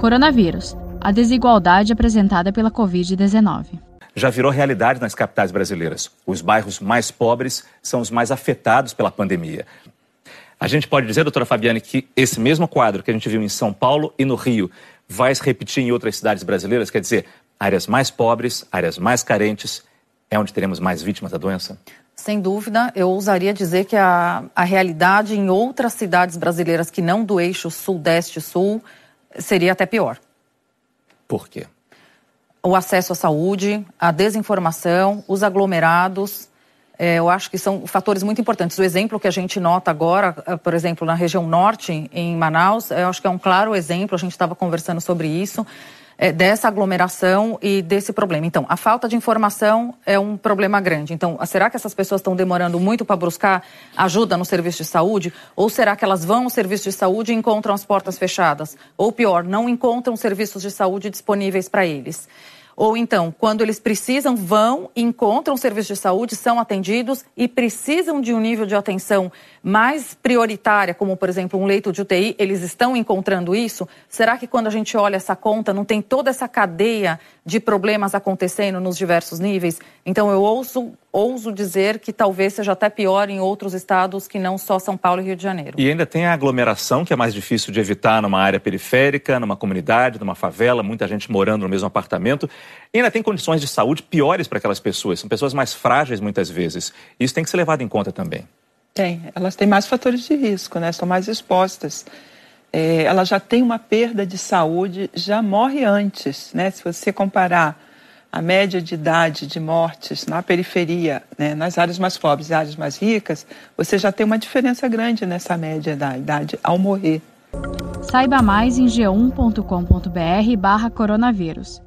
Coronavírus a desigualdade apresentada pela Covid-19. Já virou realidade nas capitais brasileiras. Os bairros mais pobres são os mais afetados pela pandemia. A gente pode dizer, doutora Fabiane, que esse mesmo quadro que a gente viu em São Paulo e no Rio vai se repetir em outras cidades brasileiras? Quer dizer, áreas mais pobres, áreas mais carentes, é onde teremos mais vítimas da doença? Sem dúvida, eu ousaria dizer que a, a realidade em outras cidades brasileiras que não do eixo sudeste-sul seria até pior. Por quê? O acesso à saúde, a desinformação, os aglomerados, é, eu acho que são fatores muito importantes. O exemplo que a gente nota agora, eh, por exemplo, na região norte, em Manaus, eu acho que é um claro exemplo, a gente estava conversando sobre isso é, dessa aglomeração e desse problema. Então, a falta de informação é um problema grande. Então, será que essas pessoas estão demorando muito para buscar ajuda no serviço de saúde? Ou será que elas vão ao serviço de saúde e encontram as portas fechadas? Ou pior, não encontram serviços de saúde disponíveis para eles? Ou então, quando eles precisam, vão, encontram serviço de saúde, são atendidos e precisam de um nível de atenção mais prioritária, como por exemplo um leito de UTI, eles estão encontrando isso? Será que quando a gente olha essa conta, não tem toda essa cadeia de problemas acontecendo nos diversos níveis? Então eu ouso, ouso dizer que talvez seja até pior em outros estados que não só São Paulo e Rio de Janeiro. E ainda tem a aglomeração, que é mais difícil de evitar numa área periférica, numa comunidade, numa favela, muita gente morando no mesmo apartamento. E ainda tem condições de saúde piores para aquelas pessoas, são pessoas mais frágeis muitas vezes. Isso tem que ser levado em conta também. Tem, elas têm mais fatores de risco, né? Estão mais expostas. É, ela já tem uma perda de saúde, já morre antes, né? Se você comparar a média de idade de mortes na periferia, né, nas áreas mais pobres e áreas mais ricas, você já tem uma diferença grande nessa média da idade ao morrer. Saiba mais em g1.com.br barra coronavírus.